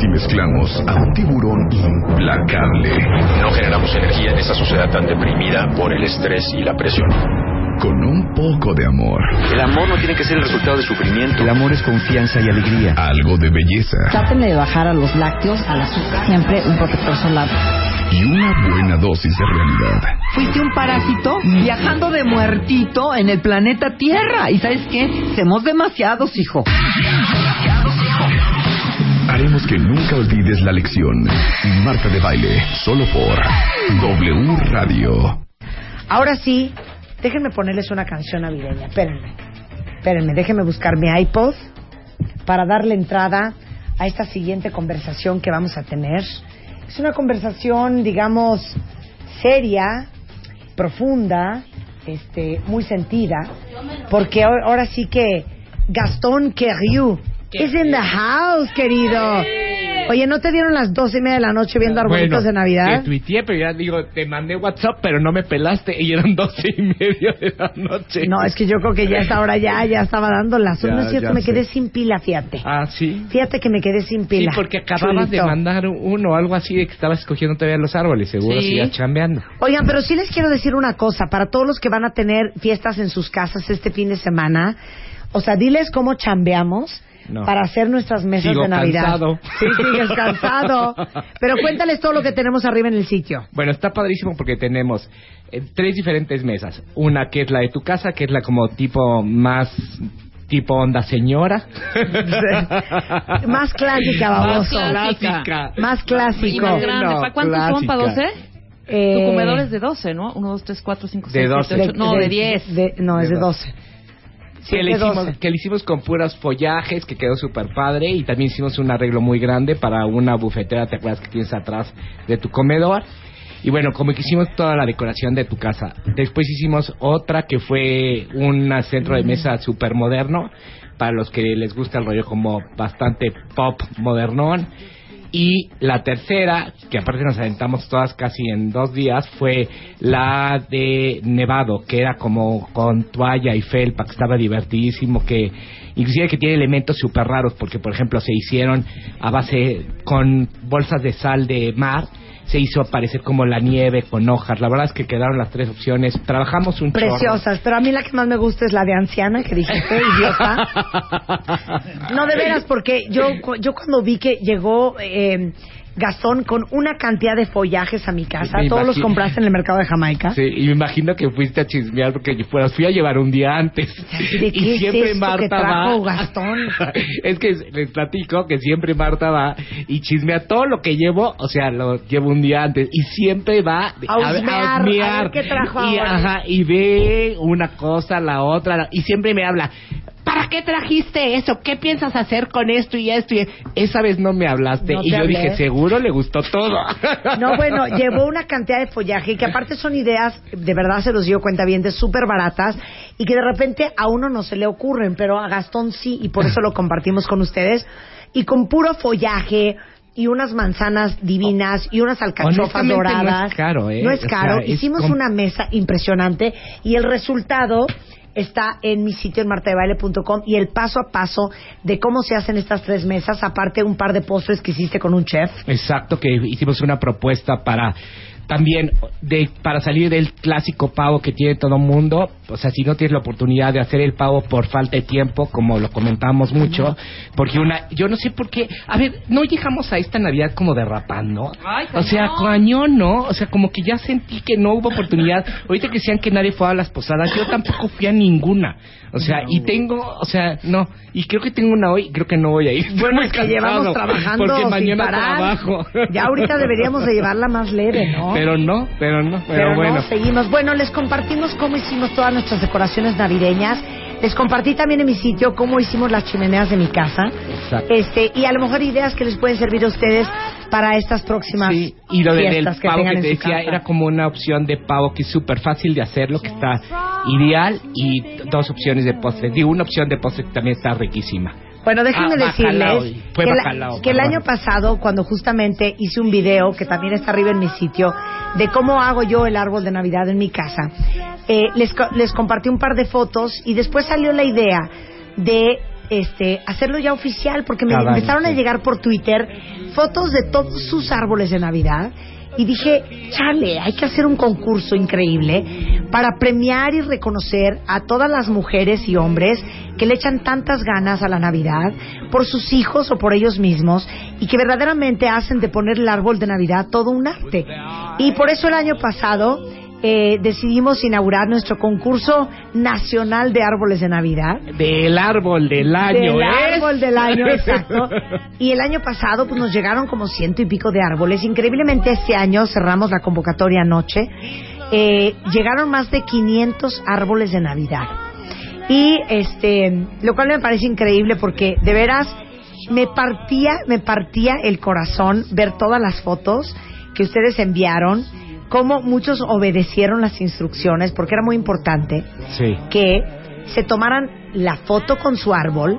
si mezclamos a un tiburón implacable No generamos energía en esta sociedad tan deprimida por el estrés y la presión. con un poco de amor, El amor no tiene que ser el resultado de sufrimiento. El amor es confianza y alegría. algo de belleza Trátenle de bajar a los lácteos, al azúcar, siempre un protector solar. y una buena dosis de realidad. Fuiste un parásito viajando de muertito en el planeta Tierra. ¿Y sabes qué? Somos demasiados, hijo. Haremos que nunca olvides la lección. Marta de baile, solo por W Radio. Ahora sí, déjenme ponerles una canción navideña. Espérenme. Espérenme, déjenme buscar mi iPod para darle entrada a esta siguiente conversación que vamos a tener. Es una conversación, digamos, seria, profunda, este, muy sentida, porque ahora sí que Gastón Queriu es in the house, querido. Oye, ¿no te dieron las doce y media de la noche viendo arbolitos de Navidad? Te tuiteé, pero ya digo, te mandé WhatsApp, pero no me pelaste y eran doce y media de la noche. No, es que yo creo que ya esta hora ya, ya estaba dando las No es cierto, me sé. quedé sin pila, fíjate. Ah, sí. Fíjate que me quedé sin Sí, pila. porque acababas de mandar uno o algo así de que estabas escogiendo todavía los árboles, seguro, Sí. sigas chambeando. Oigan, pero sí les quiero decir una cosa, para todos los que van a tener fiestas en sus casas este fin de semana, o sea, diles cómo chambeamos No. para hacer nuestras mesas Sigo de Navidad. cansado. Sí, sigues cansado. Pero cuéntales todo lo que tenemos arriba en el sitio. Bueno, está padrísimo porque tenemos eh, tres diferentes mesas. Una que es la de tu casa, que es la como tipo más tipo onda señora. Más clásica, baboso. Más clásica. Más clásico. Y más grande. No, ¿Para cuántos son? ¿Para clásica. 12? Eh, Tu comedor es de 12, ¿no? 1, 2, 3, 4, 5, De 6, 12. 7, 8. No, de 10. de- no, es De de 12. Que, le hicimos, 12. que le hicimos con puros follajes, que quedó súper padre. Y también hicimos un arreglo muy grande para una bufetera, ¿te acuerdas que tienes atrás de tu comedor? Y bueno, como que hicimos toda la decoración de tu casa. Después hicimos otra que fue un centro de mesa súper moderno, para los que les gusta el rollo como bastante pop modernón. Y la tercera, que aparte nos aventamos todas casi en dos días, fue la de Nevado, que era como con toalla y felpa, que estaba divertidísimo, que inclusive que tiene elementos súper raros, porque por ejemplo se hicieron a base con bolsas de sal de mar, se hizo parecer como la nieve con hojas. La verdad es que quedaron las tres opciones. Trabajamos un chorro. Preciosas, pero a mí la que más me gusta es la de anciana que dijiste, idiota. No, de veras, porque yo, yo cuando vi que llegó eh, Gastón con una cantidad de follajes a mi casa, Me todos los compraste en el mercado de Jamaica. Sí, y me imagino que fuiste a chismear porque yo fuera- fui a llevar un día antes. ¿De qué y es siempre esto Marta que trajo va. Gastón? es que les platico que siempre Marta va y chismea todo lo que llevo, o sea, lo llevo un día antes y siempre va A husmear, a ver qué trajo y, ahora. ajá, y ve una cosa, la otra, y siempre me habla. ¿Para qué trajiste eso? ¿Qué piensas hacer con esto y esto? Y esa vez no me hablaste No y yo hablé. dije, seguro le gustó todo. No, bueno, llevó una cantidad de follaje que aparte son ideas, de verdad se los dio cuenta bien, de súper baratas y que de repente a uno no se le ocurren, pero a Gastón sí y por eso lo compartimos con ustedes. Y con puro follaje y unas manzanas divinas y unas alcachofas Honestamente, no es doradas. caro, ¿eh? No es O sea, caro. es Hicimos una mesa impresionante y el resultado está en mi sitio en martadebaile.com y el paso a paso de cómo se hacen estas tres mesas, aparte un par de postres que hiciste con un chef. Exacto, que hicimos una propuesta para también de para salir del clásico pavo que tiene todo mundo, o sea, si no tienes la oportunidad de hacer el pavo por falta de tiempo, como lo comentamos mucho, porque una, yo no sé por qué, a ver, no llegamos a esta Navidad como derrapando, Ay, o sea, cañón. ¿no? O sea, como que ya sentí que no hubo oportunidad. Ahorita que decían que nadie fue a las posadas, yo tampoco fui a ninguna, o sea, y tengo, o sea, no, y creo que tengo una hoy, creo que no voy a ir. Bueno, es que llevamos trabajando porque sin mañana parar. trabajo. Ya ahorita deberíamos de llevarla más leve, ¿no? Pero no, pero no, pero, Pero bueno. no, seguimos. Bueno, les compartimos cómo hicimos todas nuestras decoraciones navideñas. Les compartí también en mi sitio cómo hicimos las chimeneas de mi casa. Exacto. Este, y a lo mejor ideas que les pueden servir a ustedes para estas próximas Sí, y lo de- del que pavo que te decía era como una opción de pavo que es súper fácil de hacerlo, que está ideal, y dos opciones de postre. Digo, una opción de postre que también está riquísima. Bueno, déjenme Ah, decirles que, la- bacalao, que el año pasado, cuando justamente hice un video, que también está arriba en mi sitio, de cómo hago yo el árbol de Navidad en mi casa, eh, les, les compartí un par de fotos y después salió la idea de este, hacerlo ya oficial, porque me Cada año, empezaron a llegar por Twitter fotos de todos sus árboles de Navidad. Y dije, chale, hay que hacer un concurso increíble para premiar y reconocer a todas las mujeres y hombres que le echan tantas ganas a la Navidad por sus hijos o por ellos mismos y que verdaderamente hacen de poner el árbol de Navidad todo un arte. Y por eso el año pasado eh, decidimos inaugurar nuestro concurso nacional de árboles de Navidad. Del árbol del año, Del ¿eh? árbol del año, exacto. Y el año pasado pues nos llegaron como ciento y pico de árboles. Increíblemente este año cerramos la convocatoria anoche. Eh, llegaron más de 500 árboles de Navidad. Y este, lo cual me parece increíble porque de veras me partía, me partía el corazón ver todas las fotos que ustedes enviaron, cómo muchos obedecieron las instrucciones, porque era muy importante Sí. que se tomaran la foto con su árbol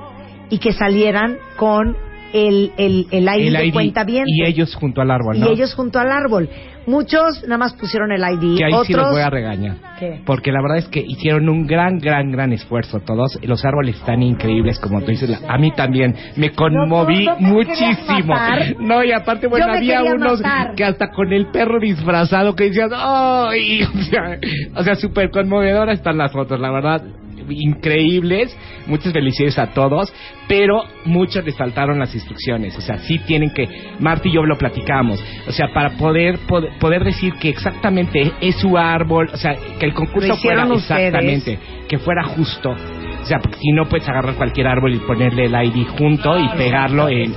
y que salieran con el, el, el ID El de ID cuenta bien. y ellos junto al árbol, Y ¿no? ellos junto al árbol. Muchos nada más pusieron el ID, que ahí otros... sí los voy a regañar. ¿Qué? Porque la verdad es que hicieron un gran, gran, gran esfuerzo todos. Los árboles están increíbles, como tú dices. A mí también me conmoví No, no muchísimo. No, y aparte, bueno, había unos matar. que hasta con el perro disfrazado que decían, ¡ay! O sea, o sea, súper conmovedoras están las fotos, la verdad. Increíbles, muchas felicidades a todos, pero muchos les faltaron las instrucciones, o sea, sí tienen que, Marta y yo lo platicamos, o sea, para poder poder, poder decir que exactamente es su árbol, o sea, que el concurso fuera ustedes. exactamente, que fuera justo, o sea, porque si no puedes agarrar cualquier árbol y ponerle el ID junto y pegarlo en,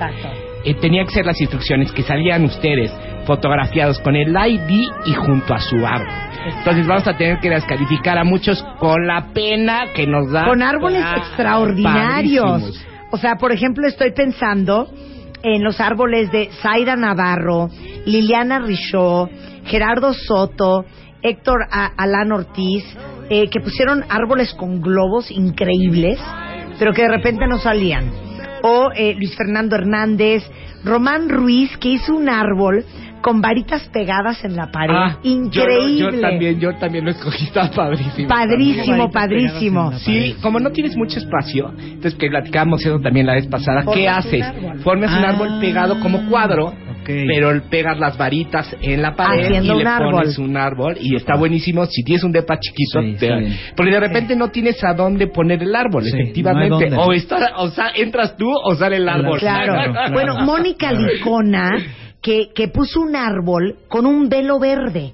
eh, tenía que ser las instrucciones que salían ustedes fotografiados con el ID y junto a su árbol. Entonces vamos a tener que descalificar a muchos con la pena que nos da. con árboles Ah, extraordinarios. padrísimos. O sea, por ejemplo, estoy pensando en los árboles de Zaira Navarro, Liliana Richaud, Gerardo Soto, Héctor A- Alán Ortiz, eh, que pusieron árboles con globos increíbles, pero que de repente no salían. O eh, Luis Fernando Hernández, Román Ruiz, que hizo un árbol con varitas pegadas en la pared. Ah, Increíble. Yo, también, yo también lo escogí, está padrísimo. Padrísimo, padrísimo. Sí, como no tienes mucho espacio, entonces que platicamos eso también la vez pasada, ¿qué Formas un haces? árbol. Formas un Ah, árbol pegado como cuadro, ok. pero pegas las varitas en la pared Haciendo y un le árbol. pones un árbol y está buenísimo. Si tienes un depa chiquito, Sí, te- porque de repente no tienes a dónde poner el árbol, Sí, efectivamente. no o está, o sea, entras tú o sale el árbol. Claro. Claro. Bueno, Mónica Licona, que, que puso un árbol con un velo verde.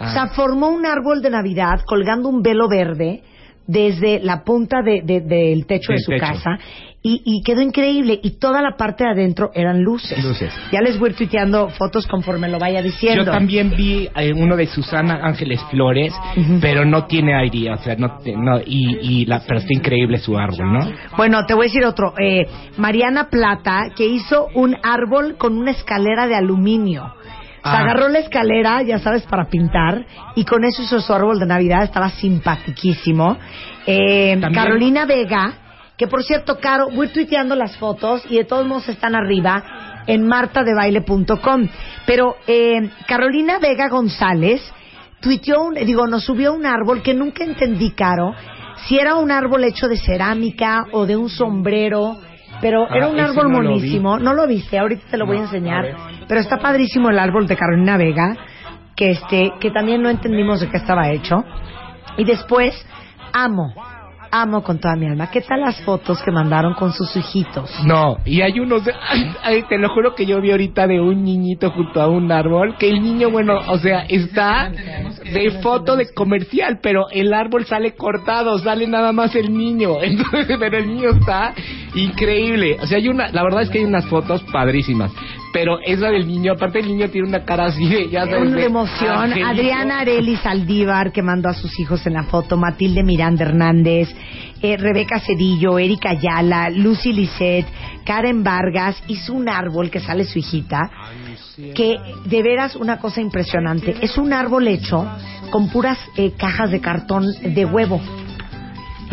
O sea, Ah. formó un árbol de Navidad colgando un velo verde desde la punta de- de- del techo de su techo. casa y, y quedó increíble. Y toda la parte de adentro eran luces. Luces. Ya les voy a ir tuiteando fotos conforme lo vaya diciendo. Yo también vi eh, uno de Susana Ángeles Flores, pero no tiene aire, o sea, no, y, y la, pero está increíble su árbol, ¿no? Bueno, te voy a decir otro. Eh, Mariana Plata, que hizo un árbol con una escalera de aluminio. O sea, Ah. agarró la escalera, ya sabes, para pintar, y con eso hizo su árbol de Navidad, estaba simpatiquísimo. Eh, Carolina Vega, que por cierto, Caro, voy tuiteando las fotos y de todos modos están arriba en martadebaile.com. Pero eh, Carolina Vega González tuiteó, un- digo, nos subió un árbol que nunca entendí, Caro, si era un árbol hecho de cerámica o de un sombrero, pero Ah, era un árbol no lo monísimo. No lo viste, ahorita te lo voy a enseñar. a. Pero está padrísimo el árbol de Carolina Vega, que este, que también no entendimos de qué estaba hecho. Y después, amo, amo con toda mi alma. ¿Qué tal las fotos que mandaron con sus hijitos? No, y hay unos, ay, te lo juro que yo vi ahorita de un niñito junto a un árbol, que el niño, bueno, o sea, está de foto de comercial, pero el árbol sale cortado, sale nada más el niño, entonces, pero el niño está increíble, o sea, hay una, la verdad es que hay unas fotos padrísimas, pero esa del niño, aparte el niño tiene una cara así de, ya sabes, Una de emoción. angelito. Adriana Areli Saldívar, que mandó a sus hijos en la foto. Matilde Miranda Hernández. eh, Rebeca Cedillo. Erika Ayala. Lucy Lisset. Karen Vargas. Hizo un árbol que sale su hijita. Que de veras una cosa impresionante. Es un árbol hecho con puras eh, cajas de cartón de huevo.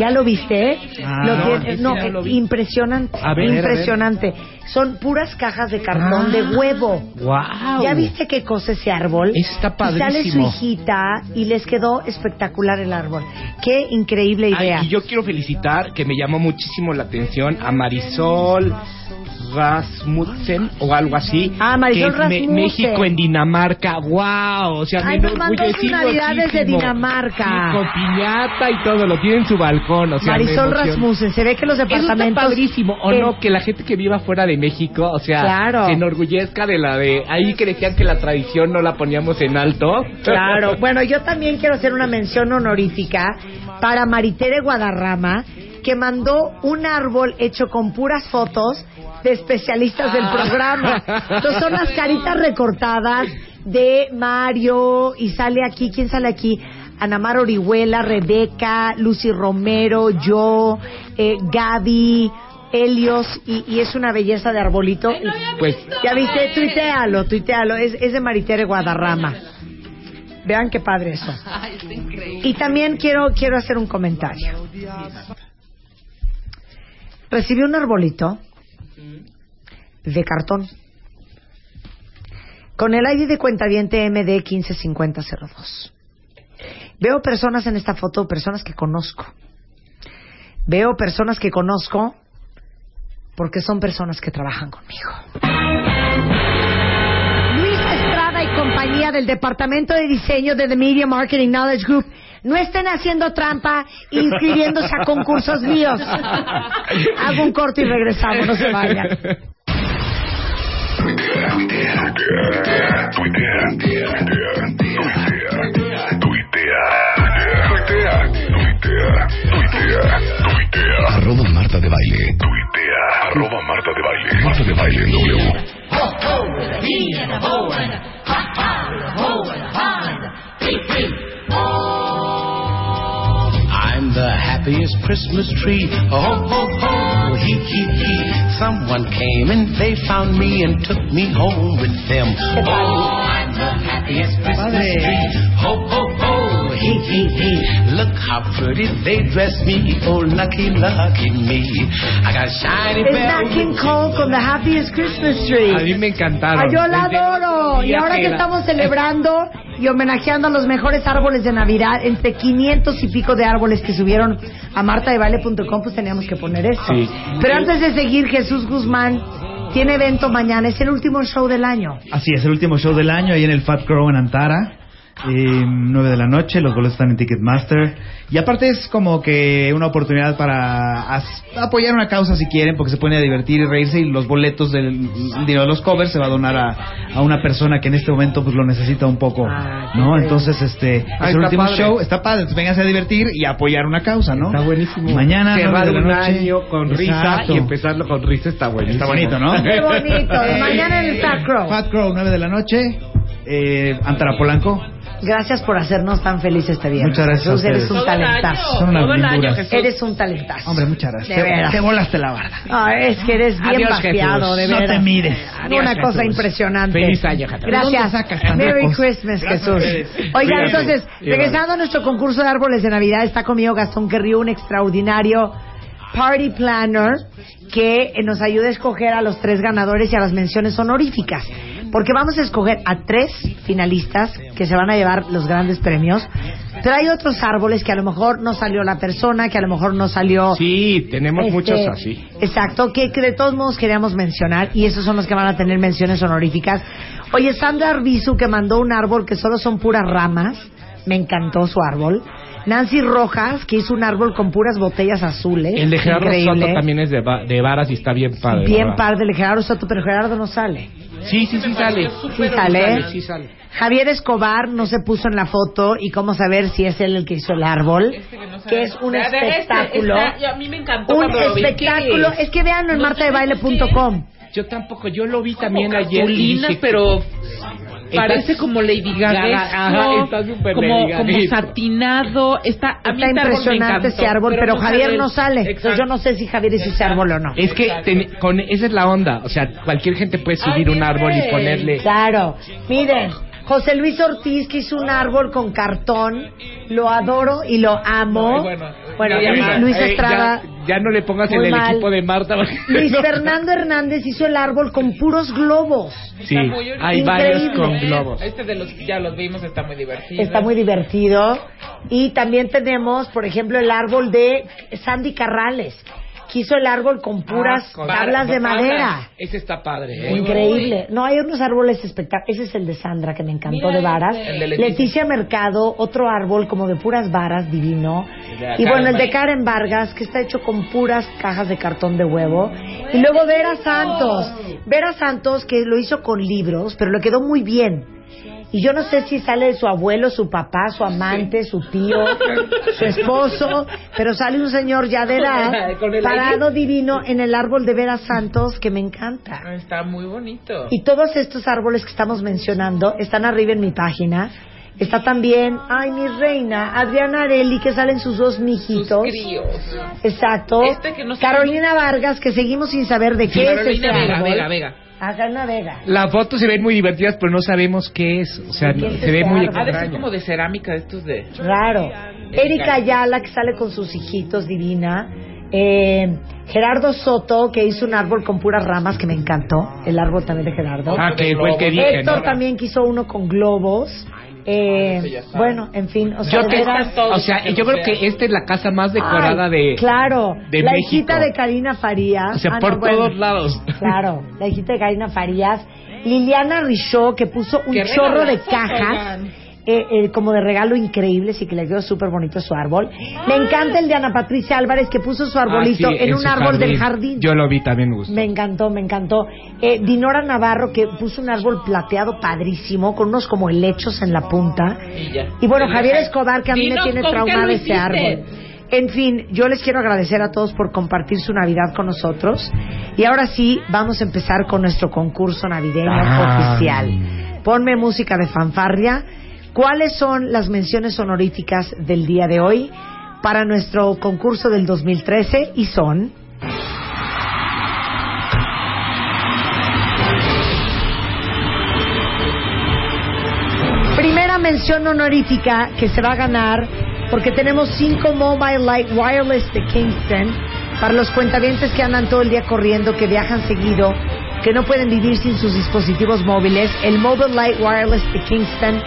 ¿Ya lo viste? Ah, Lo no, tiene- no, no lo eh, vi. impresionante. A ver, a ver. impresionante. Son puras cajas de cartón Ah. de huevo. Wow. ¿Ya viste qué cosa ese árbol? Está Y sale su padrísimo. hijita y les quedó espectacular el árbol. Qué increíble idea. Ay, y yo quiero felicitar que me llamó muchísimo la atención a Marisol Rasmussen o algo así. Ah, Marisol que es. México en Dinamarca. ¡Wow! O sea, Ay, me mandó sus navidades de. Dinamarca. Sí, con piñata y todo, lo tiene en su balcón. O sea, me Marisol. Rasmussen, se ve que los Eso está departamentos... padrísimo, o no, que la gente que viva fuera de México, o sea, Claro. se enorgullezca de la de ahí que decían que la tradición no la poníamos en alto. Claro, bueno, yo también quiero hacer una mención honorífica para Maritere Guadarrama, que mandó un árbol hecho con puras fotos de especialistas del programa. Entonces son las caritas recortadas de Mario y sale aquí, ¿quién sale aquí? Anamar Orihuela, Rebeca, Lucy Romero, yo, eh, Gaby, Helios, y, y es una belleza de arbolito. Pues Ya viste, tuitealo, tuitealo, es, es de Maritere Guadarrama. Vean qué padre eso. Y también quiero, quiero hacer un comentario. Recibí un arbolito de cartón con el ID de cuentaviente MD 155002. Veo personas en esta foto, personas que conozco. Veo personas que conozco porque son personas que trabajan conmigo. Luis Estrada y compañía del Departamento de Diseño de The Media Marketing Knowledge Group no estén haciendo trampa e inscribiéndose a concursos míos. Hago un corto y regresamos, no se vayan. Tuitea, tuitea, tuitea, tuitea. Arroba Marta de Baile. Tuitea. Arroba Marta de Baile. Marta de Baile en W. I'm the happiest Christmas tree. Ho, ho, ho, hee, hee, hee. Someone came and they found me and took me home with them. Oh, I'm the happiest Christmas tree. Ho, ho, ho, hee, hee, hee. Look how pretty they dress me. Oh, lucky, lucky me. I got shiny bells. Nat King Cole con The Happiest Christmas Tree. a mí me encantaron. Ay, yo la adoro. Y ahora que estamos celebrando y homenajeando a los mejores árboles de Navidad, entre 500 y pico de árboles que subieron a martadebaile.com, pues teníamos que poner esto. Sí. Pero antes de seguir, Jesús Guzmán tiene evento mañana. Es el último show del año. Así es, el último show del año ahí en el Fat Crow en Antara. Eh, 9 de la noche, los boletos están en Ticketmaster. Y aparte es como que una oportunidad para apoyar una causa si quieren, porque se pueden a divertir y reírse. Y los boletos del el dinero de los covers se va a donar a, a una persona que en este momento pues lo necesita un poco. Ah, ¿No? Entonces, este es el último padre. show. Está padre, entonces vénganse a divertir y a apoyar una causa, ¿no? Está buenísimo. Mañana, Cerrar 9 de un la noche. año con risa Exacto. y empezarlo con risa está buenísimo. Está bonito, ¿no? Qué bonito. Mañana en el Fat Crow. Fat Crow, 9 de la noche. Eh, Antara Polanco. Gracias por hacernos tan felices este viernes. Muchas gracias a Jesús, eres ustedes. un Todo el año. talentazo. Son unas Todo el año, linduras. Jesús. Eres un talentazo. Hombre, muchas gracias. De Te- veras. Te volaste la barda. Ah, es que eres bien de No te mires. Una cosa Jesús. impresionante. Feliz año, Jesús. ¿De dónde Gracias. sacas Merry? Christmas, a Jesús. Oigan, entonces, regresando a nuestro concurso de árboles de Navidad, está conmigo Gastón Querrió, un extraordinario party planner que nos ayuda a escoger a los tres ganadores y a las menciones honoríficas. Porque vamos a escoger a tres finalistas que se van a llevar los grandes premios. Pero hay otros árboles que a lo mejor no salió la persona, que a lo mejor no salió Sí, tenemos este, muchos así. Exacto, que, que de todos modos queríamos mencionar y esos son los que van a tener menciones honoríficas. Oye, Sandra Arbizu que mandó un árbol que solo son puras ramas, me encantó su árbol. Nancy Rojas que hizo un árbol con puras botellas azules. El de Gerardo increíble. Soto también es de, va- de varas y está bien padre. Bien padre de Gerardo Soto, pero Gerardo no sale. Sí, sí, sí sale. Sí sale. Sí sale. Javier Escobar no se puso en la foto y cómo saber si es él el que hizo el árbol, que es un Este Este, espectáculo. está- a mí me encantó Un cuando lo vi. espectáculo. ¿Qué Es que véanlo en No martadebaile.com. Yo tampoco, yo lo vi también ayer. y dije, pero parece como Lady Gaga. Gaga, ajá, está súper como, Lady como satinado. Está, a mí Está este árbol me impresionante encantó, ese árbol, pero, Javier sale no sale. Entonces yo no sé si Javier hizo ese árbol o no. Es que ten- con esa es la onda, o sea, cualquier gente puede subir Ay, un árbol y ponerle. Claro. Miren, José Luis Ortiz, que hizo un árbol con cartón. Lo adoro y lo amo. Ay, bueno, Bueno, ya, Luis, eh, Estrada. Ya, ya no le pongas en el mal. equipo de Marta. Luis No. Fernando Hernández hizo el árbol con puros globos. Sí, Está muy hay Increíble. varios con globos. Este de los ya los vimos, está muy divertido. Está muy divertido. Y también tenemos, por ejemplo, el árbol de Sandy Carrales, que hizo el árbol con puras Ah, con- tablas de madera. Ese está padre. ¿eh? Increíble. No, hay unos árboles espectaculares. Ese es el de Sandra, que me encantó, Mira de varas. de Leticia. Leticia Mercado, otro árbol como de puras varas, divino. Y bueno, el de Karen Karen Vargas, que está hecho con puras cajas de cartón de huevo. Y luego Vera Santos. Vera Santos, que lo hizo con libros, pero le quedó muy bien. Y yo no sé si sale de su abuelo, su papá, su amante, su tío, su esposo, pero sale un señor ya de edad, Con el parado divino en el árbol de Vera Santos, que me encanta. Está muy bonito. Y todos estos árboles que estamos mencionando están arriba en mi página. Está también, ay, mi reina, Adriana Areli, que salen sus dos Sus mijitos. críos. Exacto. Este que no Carolina Vargas, que seguimos sin saber de qué es Carolina ese Vega, árbol. Vega, Vega. Ah, Carolina Vega. Las fotos se ven muy divertidas, pero no sabemos qué es. O sea, ¿Qué es se ve muy árbol? Ha de extraño. como de cerámica estos de... Raro. Erika Ayala, que sale con sus hijitos, divina. Eh, Gerardo Soto, que hizo un árbol con puras ramas, que me encantó. El árbol también de Gerardo. Ah, que fue el que dije, Héctor ¿no? también que hizo uno con globos. Eh, bueno, en fin, o sea, Yo que- o sea, yo creo que esta es la casa más decorada Ay, de... Claro, de la México. hijita de Karina Farías. O sea, Ah, por no, bueno. todos lados. Claro, la hijita de Karina Farías. Liliana Richaud, que puso un chorro de cajas. oigan. Eh, eh, como de regalo increíbles y que le quedó súper bonito su árbol. Me encanta el de Ana Patricia Álvarez que puso su arbolito Ah, sí, en un su árbol del jardín. Yo lo vi, también me gustó. Me encantó, me encantó. Eh, Dinora Navarro que puso un árbol plateado padrísimo con unos como helechos en la punta. Y ya. Y bueno, Javier Escobar, que a mí Dinos me tiene lo ese árbol. En fin, yo les quiero agradecer a todos por compartir su Navidad con nosotros. Y ahora sí, vamos a empezar con nuestro concurso navideño Ah. oficial. Ponme música de fanfarria. ¿Cuáles son las menciones honoríficas del día de hoy para nuestro concurso del 2013? Y son... Primera mención honorífica que se va a ganar porque tenemos cinco Mobile Light Wireless de Kingston para los cuentavientes que andan todo el día corriendo, que viajan seguido, que no pueden vivir sin sus dispositivos móviles. El Mobile Light Wireless de Kingston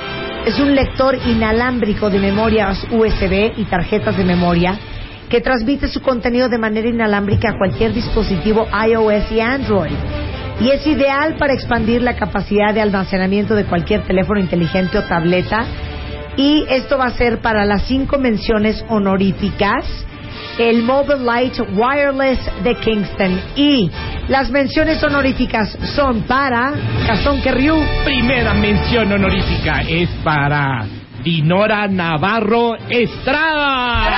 es un lector inalámbrico de memorias USB y tarjetas de memoria que transmite su contenido de manera inalámbrica a cualquier dispositivo iOS y Android y es ideal para expandir la capacidad de almacenamiento de cualquier teléfono inteligente o tableta. Y esto va a ser para las cinco menciones honoríficas. El Mobile Light Wireless de Kingston. Y las menciones honoríficas son para Cazón Querriú. Primera mención honorífica es para Dinora Navarro Estrada.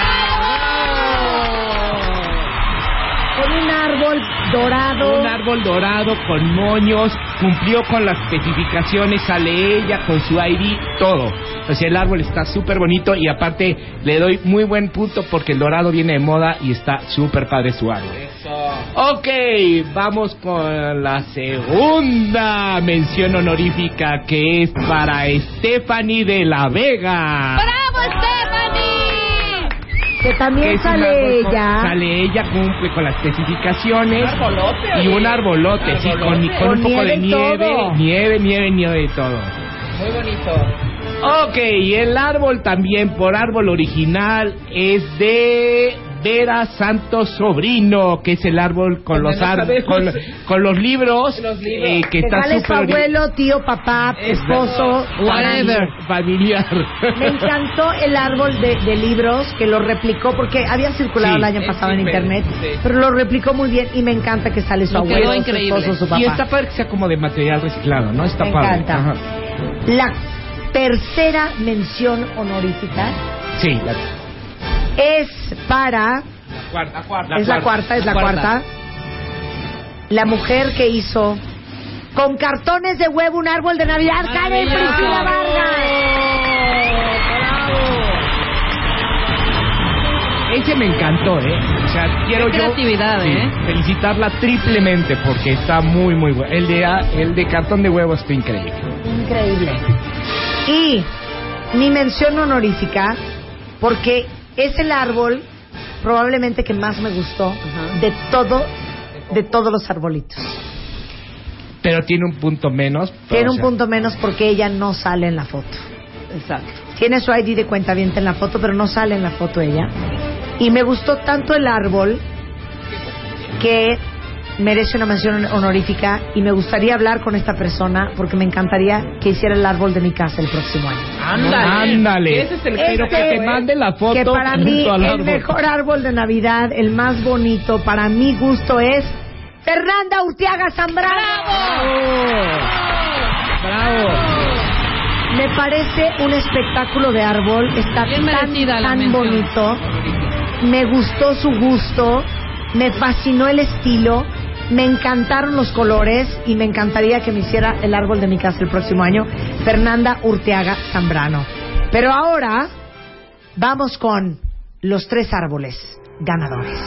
Con un árbol dorado. Un árbol dorado con moños, cumplió con las especificaciones, sale ella con su ID, todo. O sea, el árbol está súper bonito y aparte le doy muy buen punto porque el dorado viene de moda y está súper padre su árbol. Ok, vamos con la segunda mención honorífica que es para Stephanie de la Vega. Que también que un sale árbol ella. Sale ella, cumple con las especificaciones. Un arbolote, y un arbolote, sí, con, un poco de nieve nieve, nieve, nieve y todo. Muy bonito. Ok, y el árbol también, por árbol original, es de Vera Santos Sobrino, que es el árbol con los árboles, con, los libros, Los libros. eh, que está sale su súper ori- abuelo, tío, papá, esposo, Whatever. familiar. Me encantó el árbol de, de libros que lo replicó porque había circulado Sí, el año pasado en internet, sí. pero lo replicó muy bien y me encanta que sale su Lo abuelo, su increíble. esposo, su papá. Y está padre que sea como de material reciclado, ¿no? Está me padre. encanta. Ajá. La tercera mención honorífica Sí, la, es para cuarta, cuarta, es la cuarta, es la cuarta. La mujer que hizo con cartones de huevo un árbol de Navidad, Karen. Priscila Vargas. Ese me encantó, ¿eh? O sea, quiero Qué yo creatividad, sí, ¿eh? felicitarla triplemente porque está muy, muy bueno. El de, el de cartón de huevo está increíble. Increíble. Y mi mención honorífica, porque es el árbol probablemente que más me gustó de todo, de todos los arbolitos. Pero tiene un punto menos. Tiene o un sea, punto menos porque ella no sale en la foto. Exacto. Tiene su ID de cuenta en la foto, pero no sale en la foto ella. Y me gustó tanto el árbol que merece una mención honorífica y me gustaría hablar con esta persona porque me encantaría que hiciera el árbol de mi casa el próximo año. Ándale. Ándale. Ese es el Pero Este, que te mande la foto. Que para mí el mejor árbol de Navidad, el más bonito, para mi gusto es Fernanda Urtiaga Zambrano. Bravo. Me parece un espectáculo de árbol, está Bien tan, bonito. Me gustó su gusto, me fascinó el estilo, me encantaron los colores y me encantaría que me hiciera el árbol de mi casa el próximo año, Fernanda Urteaga Zambrano. Pero ahora vamos con los tres árboles ganadores.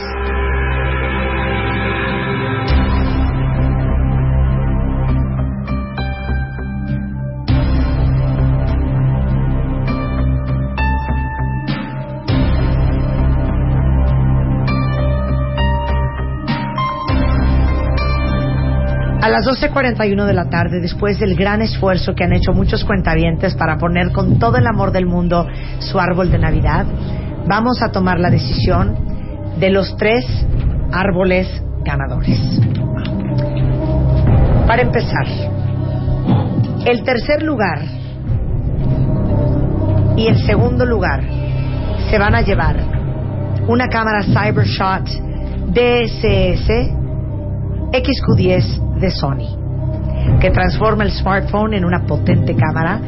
A las 12.41 de la tarde, después del gran esfuerzo que han hecho muchos cuentavientes para poner con todo el amor del mundo su árbol de Navidad, vamos a tomar la decisión de los tres árboles ganadores. Para empezar, el tercer lugar y el segundo lugar se van a llevar una cámara CyberShot DSS XQ10 de Sony, que transforma el smartphone en una potente cámara,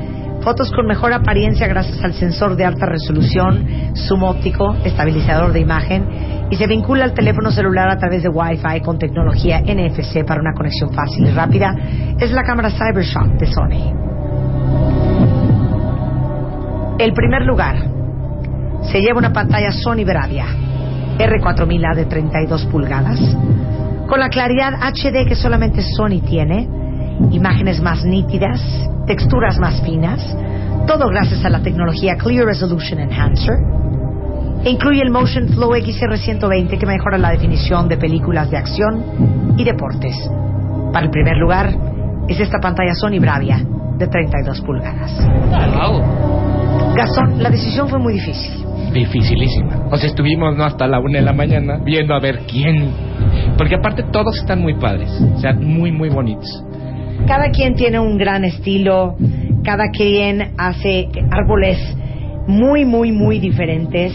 fotos con mejor apariencia gracias al sensor de alta resolución, zoom óptico, estabilizador de imagen y se vincula al teléfono celular a través de Wi-Fi con tecnología NFC para una conexión fácil y rápida. Es la cámara CyberShot de Sony. El primer lugar se lleva una pantalla Sony Bravia R4000A de 32 pulgadas con la claridad HD que solamente Sony tiene, imágenes más nítidas, texturas más finas, todo gracias a la tecnología Clear Resolution Enhancer. E incluye el Motion Flow XR120 que mejora la definición de películas de acción y deportes. Para el primer lugar es esta pantalla Sony Bravia de 32 pulgadas. Gastón, la decisión fue muy difícil. Dificilísima. O sea, estuvimos ¿no? hasta la una de la mañana viendo a ver quién. Porque aparte todos están muy padres. O sea, muy, muy bonitos. Cada quien tiene un gran estilo, cada quien hace árboles muy, muy, muy diferentes.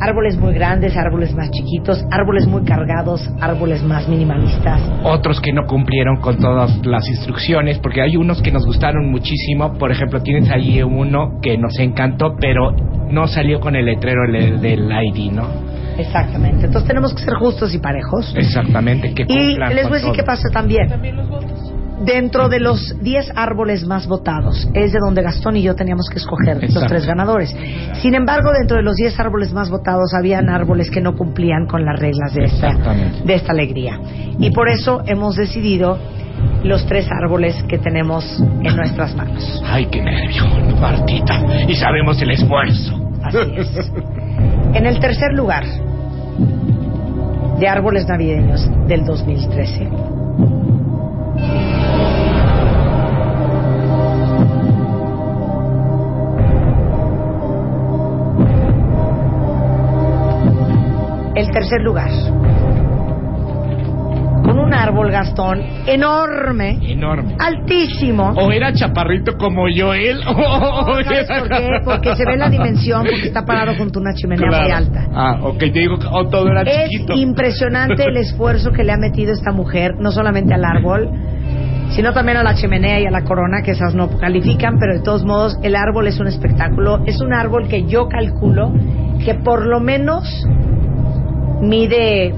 Árboles muy grandes, árboles más chiquitos, árboles muy cargados, árboles más minimalistas. Otros que no cumplieron con todas las instrucciones, porque hay unos que nos gustaron muchísimo. Por ejemplo, tienes ahí uno que nos encantó, pero no salió con el letrero le- del ID, ¿no? Exactamente. Entonces tenemos que ser justos y parejos. Exactamente. Que Y les voy a decir todo. qué pasa también. Dentro de los 10 árboles más votados, es de donde Gastón y yo teníamos que escoger los tres ganadores. Sin embargo, dentro de los 10 árboles más votados, habían árboles que no cumplían con las reglas de esta, de esta alegría. Y por eso hemos decidido los tres árboles que tenemos en nuestras manos. Ay, qué nervio, Martita. Y sabemos el esfuerzo. Así es. En el tercer lugar de árboles navideños del 2013. El tercer lugar. Un árbol gastón enorme, Enorme. altísimo. O era chaparrito como yo, él. o ¿Sabes era- por qué? Porque se ve la dimensión, porque está parado junto a una chimenea muy alta. Ah, ok, te digo, oh, todo era Es chiquito. impresionante el esfuerzo que le ha metido esta mujer, no solamente al árbol, sino también a la chimenea y a la corona, que esas no califican, pero de todos modos el árbol es un espectáculo. Es un árbol que yo calculo que por lo menos mide...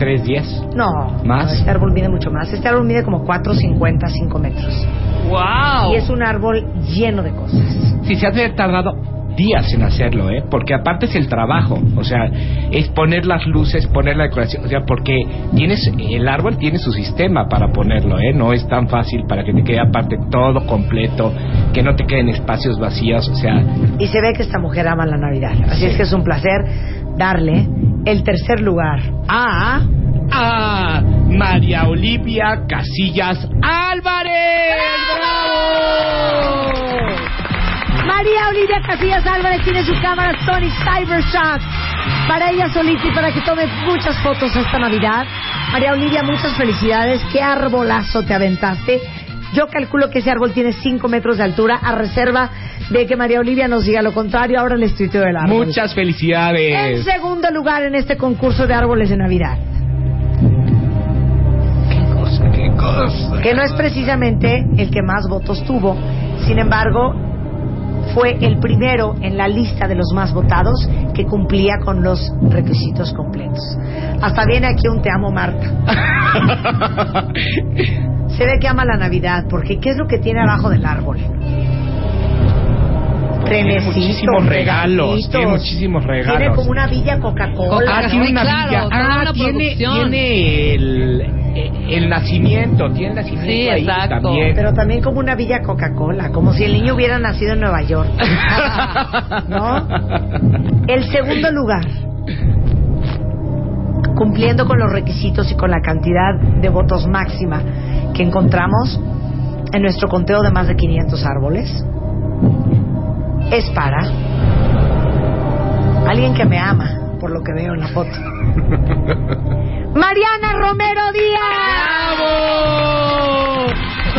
¿Tres días? No, ¿Más? no, este árbol mide mucho más. Este árbol mide como 4,50, 5 metros. ¡Wow! Y es un árbol lleno de cosas. Si se hace tardado días en hacerlo, ¿eh? Porque aparte es el trabajo, o sea, es poner las luces, poner la decoración, o sea, porque tienes el árbol tiene su sistema para ponerlo, ¿eh? No es tan fácil para que te quede aparte todo completo, que no te queden espacios vacíos, o sea, Y se ve que esta mujer ama la Navidad. Así es que es un placer darle el tercer lugar a... a María Olivia Casillas Álvarez. María Olivia Casillas Álvarez tiene su cámara Sony Cybershot para ella solita y para que tome muchas fotos esta Navidad. María Olivia, muchas felicidades. Qué arbolazo te aventaste. Yo calculo que ese árbol tiene 5 metros de altura a reserva de que María Olivia nos diga lo contrario. Ahora les tuiteo del árbol. Muchas En felicidades. segundo lugar en este concurso de árboles de Navidad, Qué cosa, qué cosa. que no es precisamente el que más votos tuvo, sin embargo, fue el primero en la lista de los más votados que cumplía con los requisitos completos. Hasta viene aquí un te amo Marta. Se ve que ama la Navidad, porque ¿qué es lo que tiene abajo del árbol? Tiene Trenecitos, muchísimos regalos, tiene muchísimos regalos. Tiene como una villa Coca-Cola. Ah, tiene una claro, villa. Ah, una tiene, tiene el, el nacimiento, tiene el nacimiento Sí, ahí exacto. también. Pero también como una villa Coca-Cola, como si el niño hubiera nacido en Nueva York. ¿No? El segundo lugar, cumpliendo con los requisitos y con la cantidad de votos máxima que encontramos en nuestro conteo de más de 500 árboles, es para alguien que me ama, por lo que veo en la foto. Mariana Romero Díaz.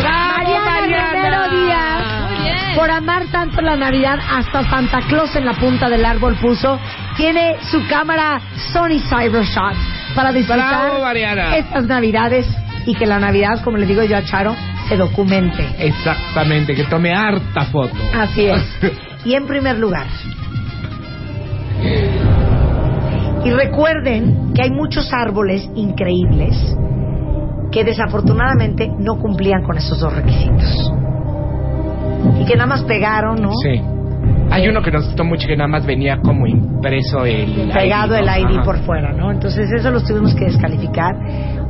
Mariana, Romero Díaz. Por amar tanto la Navidad, hasta Santa Claus en la punta del árbol puso. Tiene su cámara Sony Cybershot para disfrutar Bravo, estas Navidades y que la Navidad, como le digo yo a Charo, se documente. Exactamente, que tome harta foto. Así es. Y en primer lugar. Y recuerden que hay muchos árboles increíbles que desafortunadamente no cumplían con esos dos requisitos. Y que nada más pegaron, ¿no? Sí. Hay uno que nos gustó mucho que nada más venía como impreso el Pegado el ¿no? ID Ajá. por fuera, ¿no? Entonces eso los tuvimos que descalificar.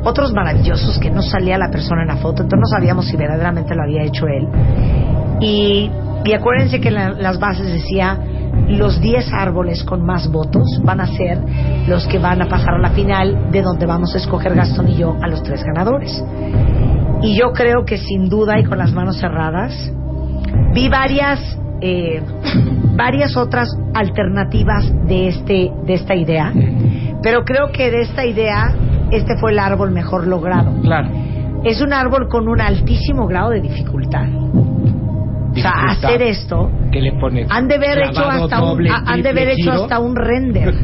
Otros maravillosos que no salía la persona en la foto, entonces no sabíamos si verdaderamente lo había hecho él. Y, y acuérdense que la- las bases decía los 10 árboles con más votos van a ser los que van a pasar a la final de donde vamos a escoger Gastón y yo a los tres ganadores. Y yo creo que sin duda y con las manos cerradas vi varias eh, varias otras alternativas de este de esta idea, pero creo que de esta idea este fue el árbol mejor logrado. Claro. Es un árbol con un altísimo grado de dificultad. O sea, hacer esto que le pones han de haber hecho hasta un, doble, han de haber hecho giro. hasta un render.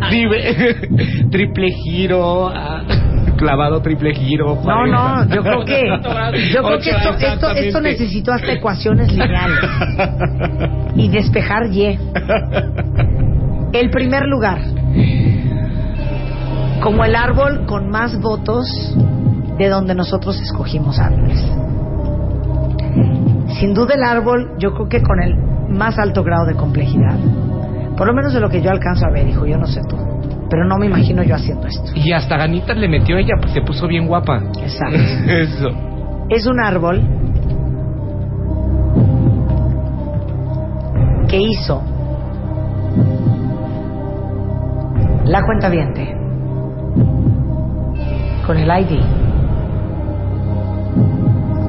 Triple- giro ah, clavado triple giro No, 40. no, yo creo que yo creo que esto, esto, esto necesitó hasta ecuaciones lineales y despejar Y. El primer lugar, como el árbol con más votos de donde nosotros escogimos árboles. Sin duda el árbol, yo creo que con el más alto grado de complejidad, por lo menos de lo que yo alcanzo a ver, hijo, yo no sé tú, pero no me imagino yo haciendo esto. Y hasta ganitas le metió ella, pues se puso bien guapa. Exacto. Eso. es un árbol que hizo la cuenta viente con el ID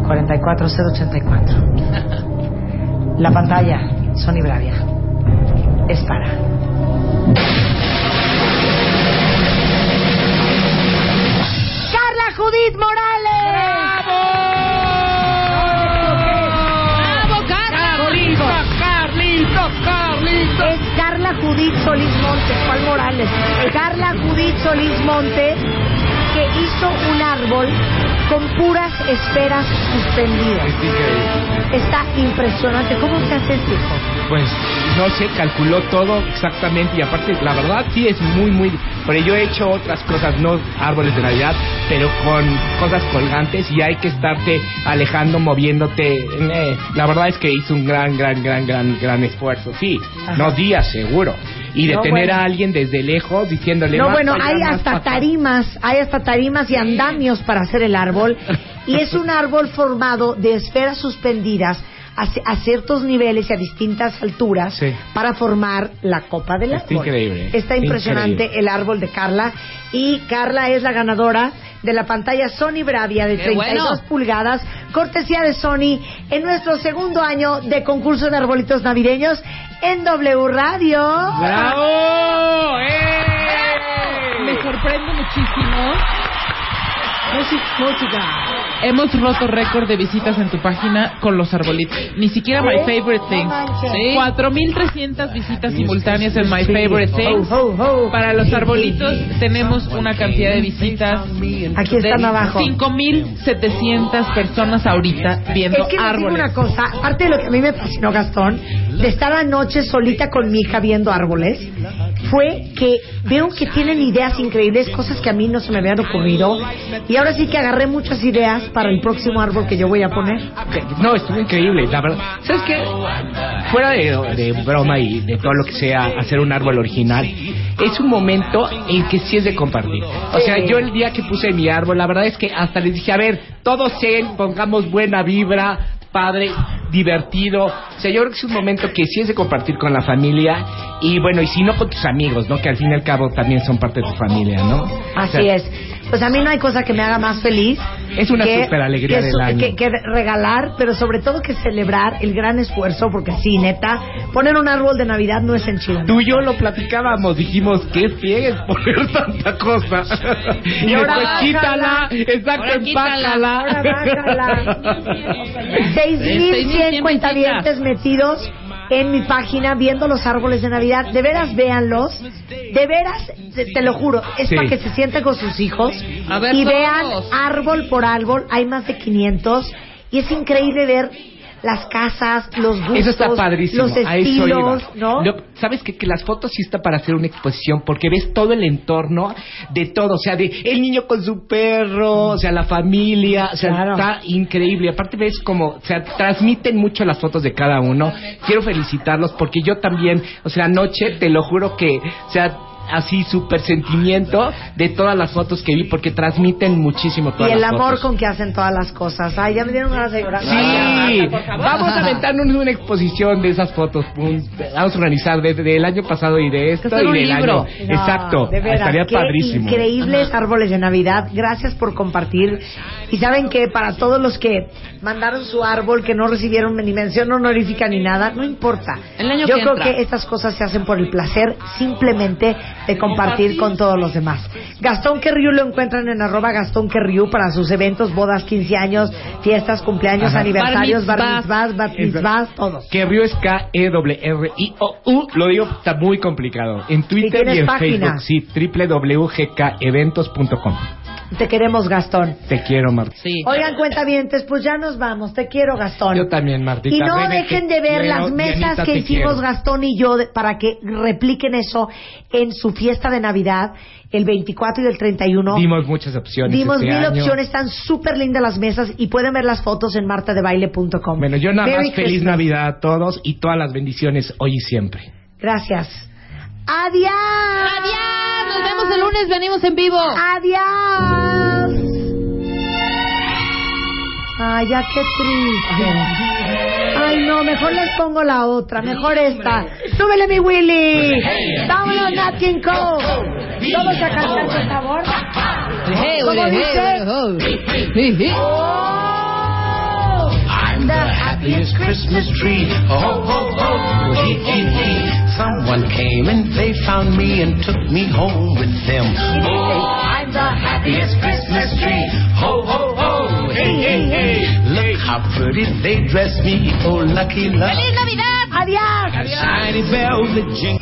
44084 la pantalla Sony Bravia es para Carla Judith Morales ¡Bravo, Carla! Carlito, Carlito, Carlito. Es Carla Judith Solís Monte, Juan Morales. Carla Judith Solís Monte, que hizo un árbol con puras esferas suspendidas. Es. Está impresionante. ¿Cómo se hace esto, hijo? Pues no sé, calculó todo exactamente y aparte la verdad sí es muy muy pero yo he hecho otras cosas, no árboles de Navidad, pero con cosas colgantes y hay que estarte alejando, moviéndote. Eh, la verdad es que hizo un gran, gran, gran, gran, gran esfuerzo, sí, Ajá. no días seguro. Y de No, tener bueno. a alguien desde lejos diciéndole No, "Más bueno, allá, hay hasta para acá". tarimas, hay hasta tarimas y andamios para hacer el árbol. Y es un árbol formado de esferas suspendidas a, ci- a ciertos niveles y a distintas alturas Sí. para formar la copa del Está árbol. increíble, Está está impresionante increíble. el árbol de Carla. Y Carla es la ganadora de la pantalla Sony Bravia de ¡Qué 32 bueno! pulgadas, cortesía de Sony, en nuestro segundo año de concurso de arbolitos navideños en W Radio. ¡Bravo! Me ¡Eh! sorprende muchísimo. Música, música. Hemos roto récord de visitas en tu página con los arbolitos. Ni siquiera My Favorite Things. Sí. 4.300 visitas simultáneas en My. Favorite Things. Para los arbolitos tenemos una cantidad de visitas. Aquí están abajo. 5.700 personas ahorita viendo Es que les digo árboles. una cosa, aparte de lo que a mí me fascinó Gastón, de estar anoche solita con mi hija viendo árboles, fue que veo que tienen ideas increíbles, cosas que a mí no se me habían ocurrido, y ahora sí que agarré muchas ideas para el próximo árbol que yo voy a poner. No, estuvo increíble, la verdad. ¿Sabes qué? Fuera de, de broma y de todo lo que sea hacer un árbol original, es un momento en que sí es de compartir. O sea, yo el día que puse mi árbol, la verdad es que hasta les dije, a ver, todos zen, pongamos buena vibra, padre, divertido. O sea, yo creo que es un momento que sí es de compartir con la familia y bueno, y si no con tus amigos, ¿no? Que al fin y al cabo también son parte de tu familia, ¿no? Así O sea, es. Pues a mí no hay cosa que me haga más feliz. Es una que- super alegría que del año. Que, que regalar, pero sobre todo que celebrar el gran esfuerzo, porque sí, neta, poner un árbol de Navidad no es en Chile. Tú y yo lo platicábamos, dijimos, qué fiegues poner tanta cosa. y ahora después bájala. quítala, exacto, quítala. Ahora bájala. 6.100 cuentavientes metidos en mi página viendo los árboles de Navidad. De veras, véanlos. De veras, te, te lo juro, es Sí. para que se sienten con sus hijos ver y todos. vean árbol por árbol. Hay más de 500 y es increíble ver las casas, los gustos, Eso está padrísimo. los estilos. ¿no? Lo- Sabes que, que las fotos sí está para hacer una exposición porque ves todo el entorno de todo, o sea, de el niño con su perro, o sea, la familia, o sea, Claro. está increíble. Aparte ves como, o sea, transmiten mucho las fotos de cada uno. Quiero felicitarlos porque yo también, o sea, anoche te lo juro que, o sea, así súper sentimiento de todas las fotos que vi porque transmiten muchísimo y todas el las amor fotos. con que hacen todas las cosas. Ay, ya me dieron ganas de llorar. Sí, vamos a aventarnos una exposición de esas fotos. Vamos a organizar desde el año pasado y de esto y del libro. año. No, Exacto, de veras, estaría qué padrísimo. Increíbles árboles de Navidad. Gracias por compartir. Y saben que para todos los que mandaron su árbol, que no recibieron ni mención honorífica ni nada, no importa. El año Yo que creo entra. que estas cosas se hacen por el placer simplemente de compartir con todos los demás. Gastón Querriu lo encuentran en arroba Gastón Querriu para sus eventos, bodas, 15 años, fiestas, cumpleaños, Ajá. aniversarios, bar Bar mitzvahs, bat mitzvahs, todos. Que Río es K-E-W-R-I-O-U. Lo digo, está muy complicado. En Twitter y, en página? Facebook, sí, www.gkeventos.com. Te queremos, Gastón. Te quiero, Marta. Sí. Oigan, cuentavientes, pues ya nos vamos. Te quiero, Gastón. Yo también, Martita. Y no Rebe, dejen de ver quiero. las mesas Dianita, que hicimos quiero. Gastón y yo de- para que repliquen eso en su fiesta de Navidad, el 24 y el 31. Dimos muchas opciones. Dimos este mil año. opciones, están súper lindas las mesas y pueden ver las fotos en martadebaile.com. Bueno, yo nada Merry más feliz. Navidad a todos y todas las bendiciones hoy y siempre. Gracias. Adiós. Adiós. Nos vemos el lunes. Venimos en vivo. Adiós. Ay, ya qué triste. Ay, no, mejor les pongo la otra, mejor esta. ¡Súbele, mi Willy! ¡Vámonos, Nat King Cole! Vamos a cantar, por favor. Hey, ¿Cómo hey, dice? hey, hey, hey. I'm the happiest Christmas tree. Oh, ho, ho, hee, hee, hee. Someone came and they found me and took me home with them. Oh, I'm the happiest Christmas tree. Ho, ho, ho, hey, hey, hey. Look how pretty they dress me. Oh, lucky, lucky. ¡Feliz Navidad! Adiós. Shiny bells that jingle.